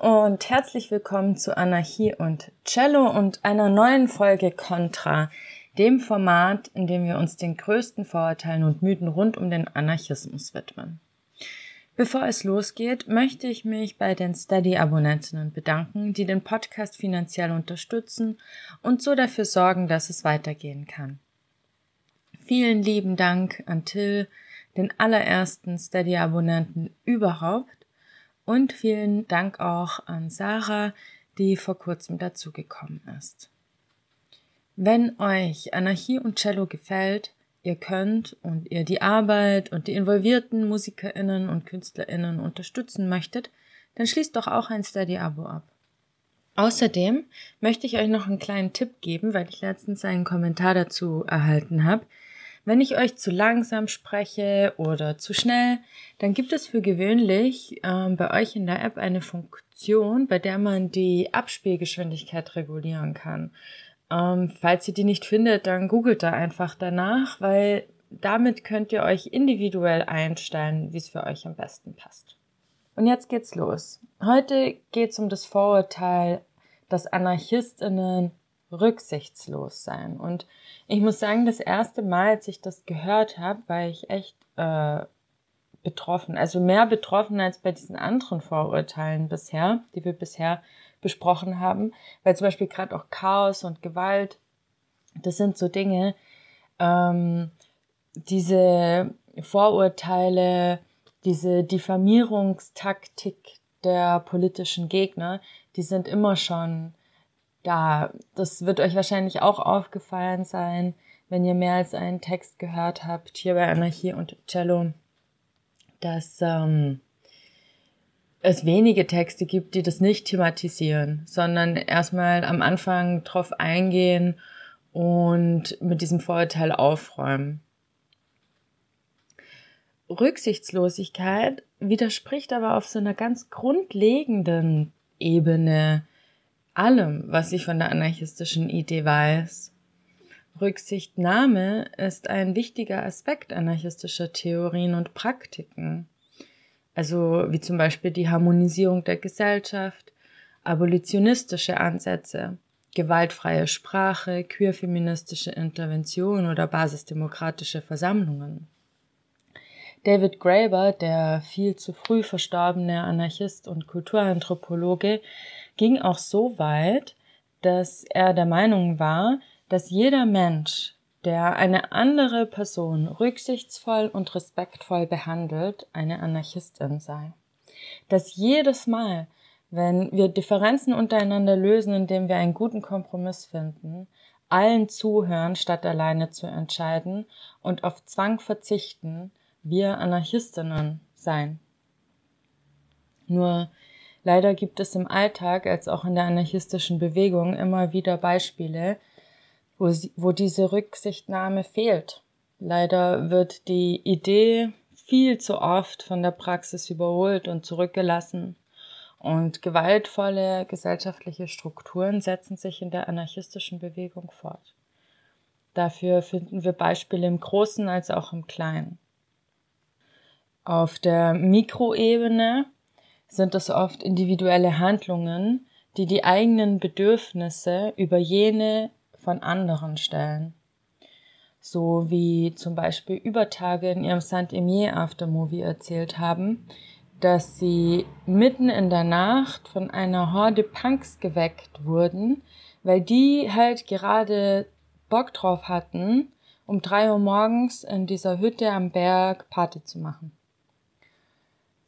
und herzlich willkommen zu Anarchie und Cello und einer neuen Folge Contra, dem Format, in dem wir uns den größten Vorurteilen und Mythen rund um den Anarchismus widmen. Bevor es losgeht, möchte ich mich bei den Steady-Abonnentinnen bedanken, die den Podcast finanziell unterstützen und so dafür sorgen, dass es weitergehen kann. Vielen lieben Dank an Till, den allerersten Steady-Abonnenten überhaupt und vielen Dank auch an Sarah, die vor kurzem dazugekommen ist. Wenn euch Anarchie und Cello gefällt, ihr könnt und ihr die Arbeit und die involvierten MusikerInnen und KünstlerInnen unterstützen möchtet, dann schließt doch auch ein Steady-Abo ab. Außerdem möchte ich euch noch einen kleinen Tipp geben, weil ich letztens einen Kommentar dazu erhalten habe. Wenn ich euch zu langsam spreche oder zu schnell, dann gibt es für gewöhnlich äh, bei euch in der App eine Funktion, bei der man die Abspielgeschwindigkeit regulieren kann. Ähm, falls ihr die nicht findet, dann googelt da einfach danach, weil damit könnt ihr euch individuell einstellen, wie es für euch am besten passt. Und jetzt geht's los. Heute geht's um das Vorurteil, dass Anarchistinnen rücksichtslos sein. Und ich muss sagen, das erste Mal, als ich das gehört habe, war ich echt äh, betroffen. Also mehr betroffen als bei diesen anderen Vorurteilen bisher, die wir bisher besprochen haben. Weil zum Beispiel gerade auch Chaos und Gewalt, das sind so Dinge, ähm, diese Vorurteile, diese Diffamierungstaktik der politischen Gegner, die sind immer schon da, das wird euch wahrscheinlich auch aufgefallen sein, wenn ihr mehr als einen Text gehört habt, hier bei Anarchie und Cello, dass ähm, es wenige Texte gibt, die das nicht thematisieren, sondern erstmal am Anfang drauf eingehen und mit diesem Vorurteil aufräumen. Rücksichtslosigkeit widerspricht aber auf so einer ganz grundlegenden Ebene allem, was ich von der anarchistischen Idee weiß. Rücksichtnahme ist ein wichtiger Aspekt anarchistischer Theorien und Praktiken. Also wie zum Beispiel die Harmonisierung der Gesellschaft, abolitionistische Ansätze, gewaltfreie Sprache, queerfeministische Intervention oder basisdemokratische Versammlungen. David Graeber, der viel zu früh verstorbene Anarchist und Kulturanthropologe, ging auch so weit, dass er der Meinung war, dass jeder Mensch, der eine andere Person rücksichtsvoll und respektvoll behandelt, eine Anarchistin sei. Dass jedes Mal, wenn wir Differenzen untereinander lösen, indem wir einen guten Kompromiss finden, allen zuhören, statt alleine zu entscheiden und auf Zwang verzichten, wir Anarchistinnen sein. Nur Leider gibt es im Alltag als auch in der anarchistischen Bewegung immer wieder Beispiele, wo, sie, wo diese Rücksichtnahme fehlt. Leider wird die Idee viel zu oft von der Praxis überholt und zurückgelassen. Und gewaltvolle gesellschaftliche Strukturen setzen sich in der anarchistischen Bewegung fort. Dafür finden wir Beispiele im Großen als auch im Kleinen. Auf der Mikroebene sind es oft individuelle Handlungen, die die eigenen Bedürfnisse über jene von anderen stellen. So wie zum Beispiel Übertage in ihrem Saint-Emier Aftermovie erzählt haben, dass sie mitten in der Nacht von einer Horde Punks geweckt wurden, weil die halt gerade Bock drauf hatten, um drei Uhr morgens in dieser Hütte am Berg Party zu machen.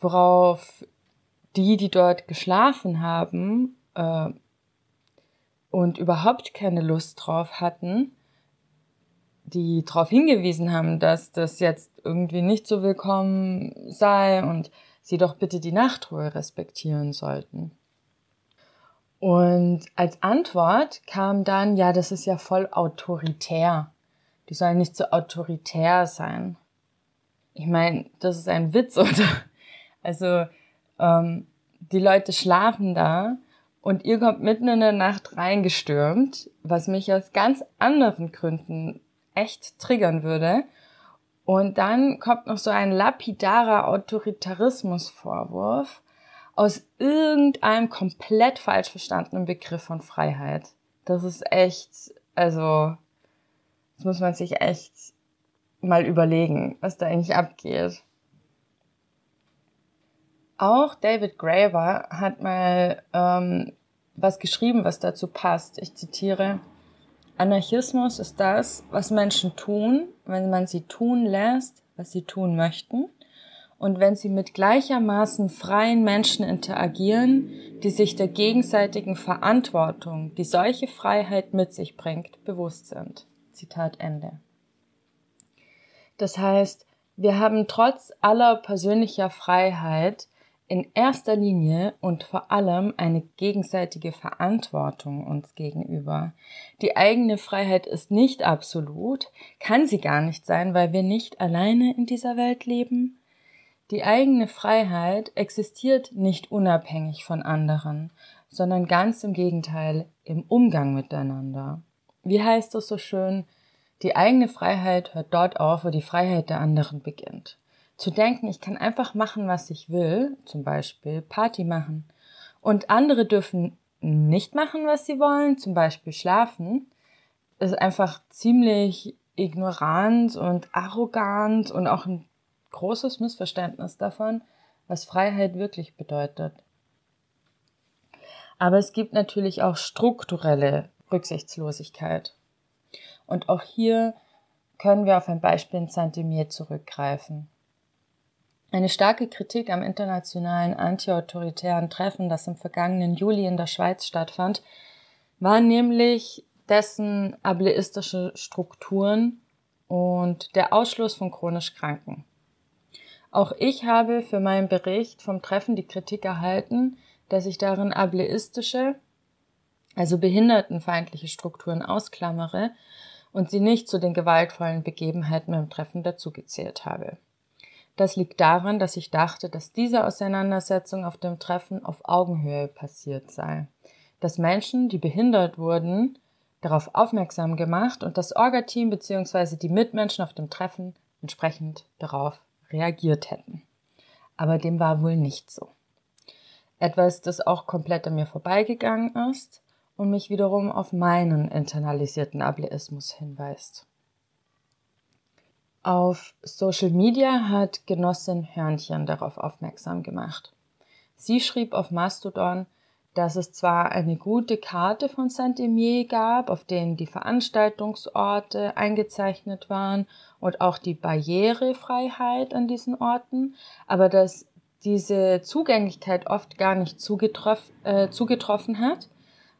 Worauf die, die dort geschlafen haben äh, und überhaupt keine Lust drauf hatten, die darauf hingewiesen haben, dass das jetzt irgendwie nicht so willkommen sei und sie doch bitte die Nachtruhe respektieren sollten. Und als Antwort kam dann, ja, das ist ja voll autoritär. Die sollen nicht so autoritär sein. Ich meine, das ist ein Witz, oder? Also ähm, die Leute schlafen da und ihr kommt mitten in der Nacht reingestürmt, was mich aus ganz anderen Gründen echt triggern würde. Und dann kommt noch so ein lapidarer Autoritarismusvorwurf, aus irgendeinem komplett falsch verstandenen Begriff von Freiheit. Das ist echt, also, das muss man sich echt mal überlegen, was da eigentlich abgeht. Auch David Graeber hat mal ähm, was geschrieben, was dazu passt. Ich zitiere, Anarchismus ist das, was Menschen tun, wenn man sie tun lässt, was sie tun möchten, und wenn sie mit gleichermaßen freien Menschen interagieren, die sich der gegenseitigen Verantwortung, die solche Freiheit mit sich bringt, bewusst sind. Zitat Ende. Das heißt, wir haben trotz aller persönlicher Freiheit in erster Linie und vor allem eine gegenseitige Verantwortung uns gegenüber. Die eigene Freiheit ist nicht absolut, kann sie gar nicht sein, weil wir nicht alleine in dieser Welt leben. Die eigene Freiheit existiert nicht unabhängig von anderen, sondern ganz im Gegenteil im Umgang miteinander. Wie heißt es so schön, die eigene Freiheit hört dort auf, wo die Freiheit der anderen beginnt zu denken, ich kann einfach machen, was ich will, zum Beispiel Party machen, und andere dürfen nicht machen, was sie wollen, zum Beispiel schlafen, ist einfach ziemlich ignorant und arrogant und auch ein großes Missverständnis davon, was Freiheit wirklich bedeutet. Aber es gibt natürlich auch strukturelle Rücksichtslosigkeit. Und auch hier können wir auf ein Beispiel in Saint-Demier zurückgreifen. Eine starke Kritik am internationalen antiautoritären Treffen, das im vergangenen Juli in der Schweiz stattfand, war nämlich dessen ableistische Strukturen und der Ausschluss von chronisch Kranken. Auch ich habe für meinen Bericht vom Treffen die Kritik erhalten, dass ich darin ableistische, also behindertenfeindliche Strukturen ausklammere und sie nicht zu den gewaltvollen Begebenheiten beim Treffen dazugezählt habe. Das liegt daran, dass ich dachte, dass diese Auseinandersetzung auf dem Treffen auf Augenhöhe passiert sei. Dass Menschen, die behindert wurden, darauf aufmerksam gemacht und das Orga-Team bzw. die Mitmenschen auf dem Treffen entsprechend darauf reagiert hätten. Aber dem war wohl nicht so. Etwas, das auch komplett an mir vorbeigegangen ist und mich wiederum auf meinen internalisierten Ableismus hinweist. Auf Social Media hat Genossin Hörnchen darauf aufmerksam gemacht. Sie schrieb auf Mastodon, dass es zwar eine gute Karte von Saint-Emier gab, auf denen die Veranstaltungsorte eingezeichnet waren und auch die Barrierefreiheit an diesen Orten, aber dass diese Zugänglichkeit oft gar nicht zugetroff, äh, zugetroffen hat,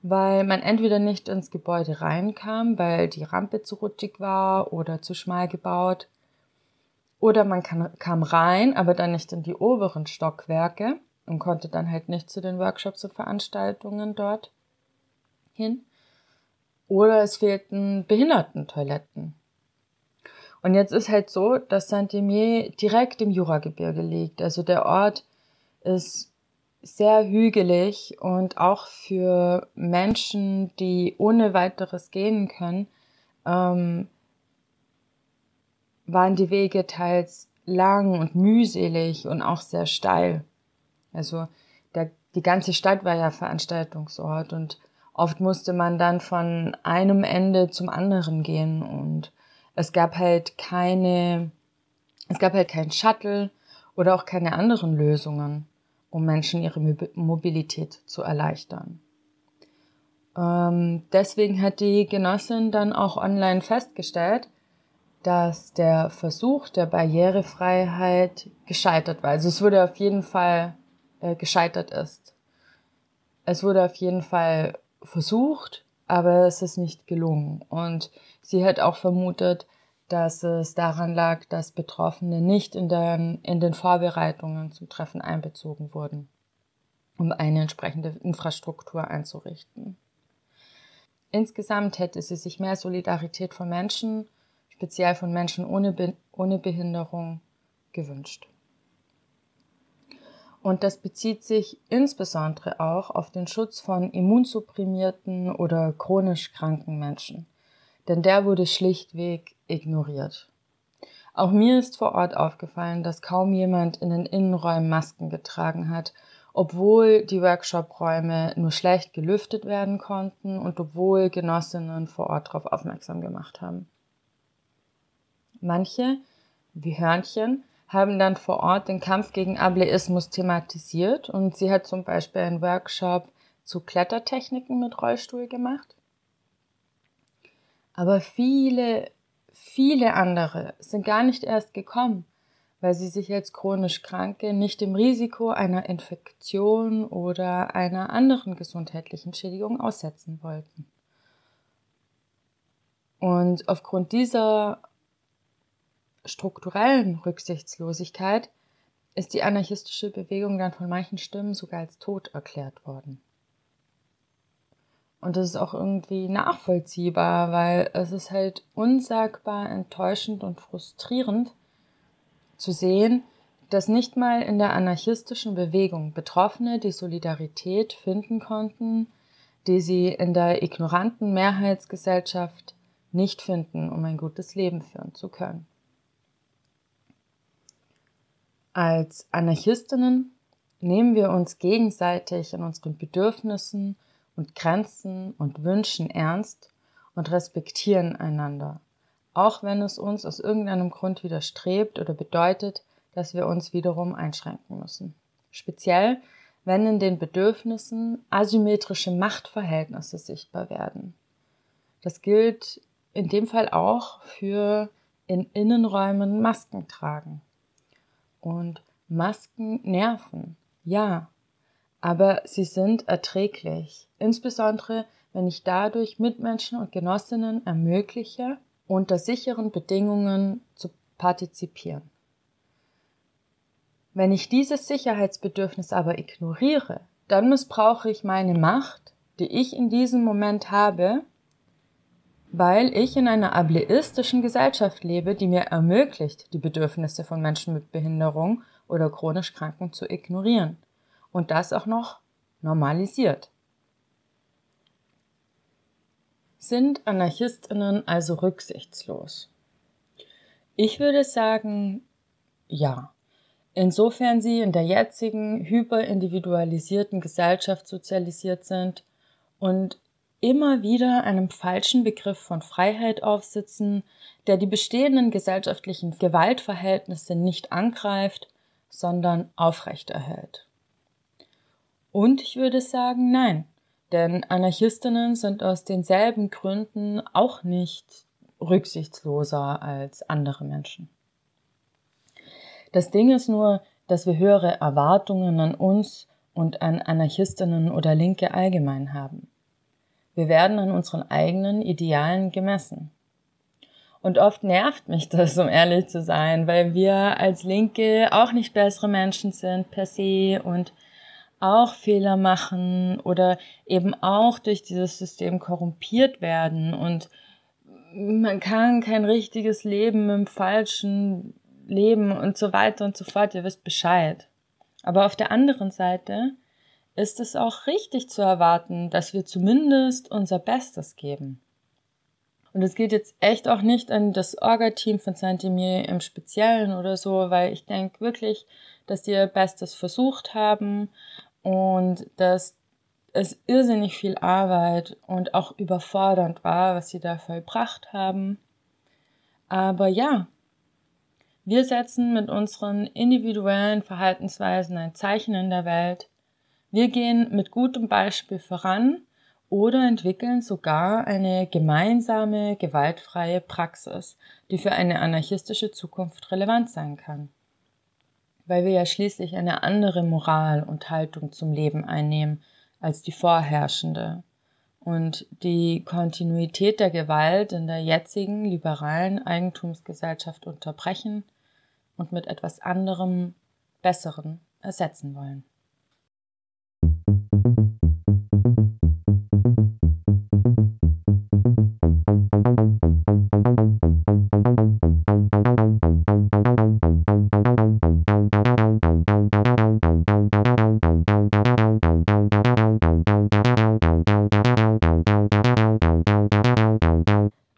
weil man entweder nicht ins Gebäude reinkam, weil die Rampe zu rutschig war oder zu schmal gebaut, oder man kann, kam rein, aber dann nicht in die oberen Stockwerke und konnte dann halt nicht zu den Workshops und Veranstaltungen dort hin. Oder es fehlten Behindertentoiletten. Und jetzt ist halt so, dass Saint-Demier direkt im Juragebirge liegt. Also der Ort ist sehr hügelig und auch für Menschen, die ohne weiteres gehen können, ähm, waren die Wege teils lang und mühselig und auch sehr steil. Also der, die ganze Stadt war ja Veranstaltungsort und oft musste man dann von einem Ende zum anderen gehen und es gab halt keine, es gab halt kein Shuttle oder auch keine anderen Lösungen, um Menschen ihre Mobilität zu erleichtern. Ähm, deswegen hat die Genossin dann auch online festgestellt, dass der Versuch der Barrierefreiheit gescheitert war. Also es wurde auf jeden Fall äh, gescheitert ist. Es wurde auf jeden Fall versucht, aber es ist nicht gelungen. Und sie hat auch vermutet, dass es daran lag, dass Betroffene nicht in den, in den Vorbereitungen zum Treffen einbezogen wurden, um eine entsprechende Infrastruktur einzurichten. Insgesamt hätte sie sich mehr Solidarität von Menschen speziell von Menschen ohne, Be ohne Behinderung, gewünscht. Und das bezieht sich insbesondere auch auf den Schutz von immunsupprimierten oder chronisch kranken Menschen. Denn der wurde schlichtweg ignoriert. Auch mir ist vor Ort aufgefallen, dass kaum jemand in den Innenräumen Masken getragen hat obwohl die Workshop-Räume nur schlecht gelüftet werden konnten und obwohl Genossinnen vor Ort darauf aufmerksam gemacht haben. Manche, wie Hörnchen, haben dann vor Ort den Kampf gegen Ableismus thematisiert und sie hat zum Beispiel einen Workshop zu Klettertechniken mit Rollstuhl gemacht. Aber viele, viele andere sind gar nicht erst gekommen, weil sie sich als chronisch Kranke nicht dem Risiko einer Infektion oder einer anderen gesundheitlichen Schädigung aussetzen wollten. Und aufgrund dieser strukturellen Rücksichtslosigkeit ist die anarchistische Bewegung dann von manchen Stimmen sogar als tot erklärt worden. Und das ist auch irgendwie nachvollziehbar, weil es ist halt unsagbar enttäuschend und frustrierend zu sehen, dass nicht mal in der anarchistischen Bewegung Betroffene die Solidarität finden konnten, die sie in der ignoranten Mehrheitsgesellschaft nicht finden, um ein gutes Leben führen zu können. Als Anarchistinnen nehmen wir uns gegenseitig in unseren Bedürfnissen und Grenzen und Wünschen ernst und respektieren einander, auch wenn es uns aus irgendeinem Grund widerstrebt oder bedeutet, dass wir uns wiederum einschränken müssen. Speziell, wenn in den Bedürfnissen asymmetrische Machtverhältnisse sichtbar werden. Das gilt in dem Fall auch für in Innenräumen Masken tragen. Und Masken nerven, ja, aber sie sind erträglich, insbesondere wenn ich dadurch Mitmenschen und Genossinnen ermögliche, unter sicheren Bedingungen zu partizipieren. Wenn ich dieses Sicherheitsbedürfnis aber ignoriere, dann missbrauche ich meine Macht, die ich in diesem Moment habe, weil ich in einer ableistischen Gesellschaft lebe, die mir ermöglicht, die Bedürfnisse von Menschen mit Behinderung oder chronisch Kranken zu ignorieren. Und das auch noch normalisiert. Sind Anarchistinnen also rücksichtslos? Ich würde sagen, ja. Insofern sie in der jetzigen hyperindividualisierten Gesellschaft sozialisiert sind und immer wieder einem falschen Begriff von Freiheit aufsitzen, der die bestehenden gesellschaftlichen Gewaltverhältnisse nicht angreift, sondern aufrechterhält. Und ich würde sagen, nein, denn Anarchistinnen sind aus denselben Gründen auch nicht rücksichtsloser als andere Menschen. Das Ding ist nur, dass wir höhere Erwartungen an uns und an Anarchistinnen oder Linke allgemein haben. Wir werden an unseren eigenen Idealen gemessen. Und oft nervt mich das, um ehrlich zu sein, weil wir als Linke auch nicht bessere Menschen sind per se und auch Fehler machen oder eben auch durch dieses System korrumpiert werden und man kann kein richtiges Leben im falschen Leben und so weiter und so fort. Ihr wisst Bescheid. Aber auf der anderen Seite ist es auch richtig zu erwarten, dass wir zumindest unser Bestes geben. Und es geht jetzt echt auch nicht an das Orga-Team von Saint-Emile im Speziellen oder so, weil ich denke wirklich, dass die ihr Bestes versucht haben und dass es irrsinnig viel Arbeit und auch überfordernd war, was sie da vollbracht haben. Aber ja, wir setzen mit unseren individuellen Verhaltensweisen ein Zeichen in der Welt wir gehen mit gutem Beispiel voran oder entwickeln sogar eine gemeinsame, gewaltfreie Praxis, die für eine anarchistische Zukunft relevant sein kann. Weil wir ja schließlich eine andere Moral und Haltung zum Leben einnehmen als die vorherrschende und die Kontinuität der Gewalt in der jetzigen liberalen Eigentumsgesellschaft unterbrechen und mit etwas anderem, besseren ersetzen wollen.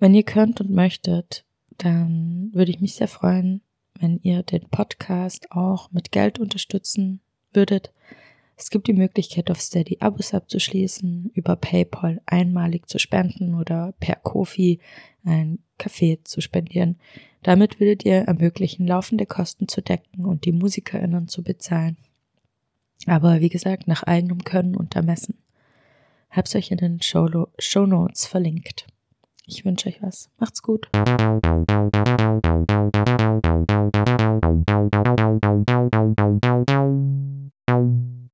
Wenn ihr könnt und möchtet, dann würde ich mich sehr freuen, wenn ihr den Podcast auch mit Geld unterstützen würdet. Es gibt die Möglichkeit, auf Steady Abos abzuschließen, über PayPal einmalig zu spenden oder per Kofi ein Kaffee zu spendieren. Damit würdet ihr ermöglichen, laufende Kosten zu decken und die MusikerInnen zu bezahlen. Aber wie gesagt, nach eigenem Können und Ermessen. Hab's euch in den Show, Show Notes verlinkt. Ich wünsche euch was. Macht's gut.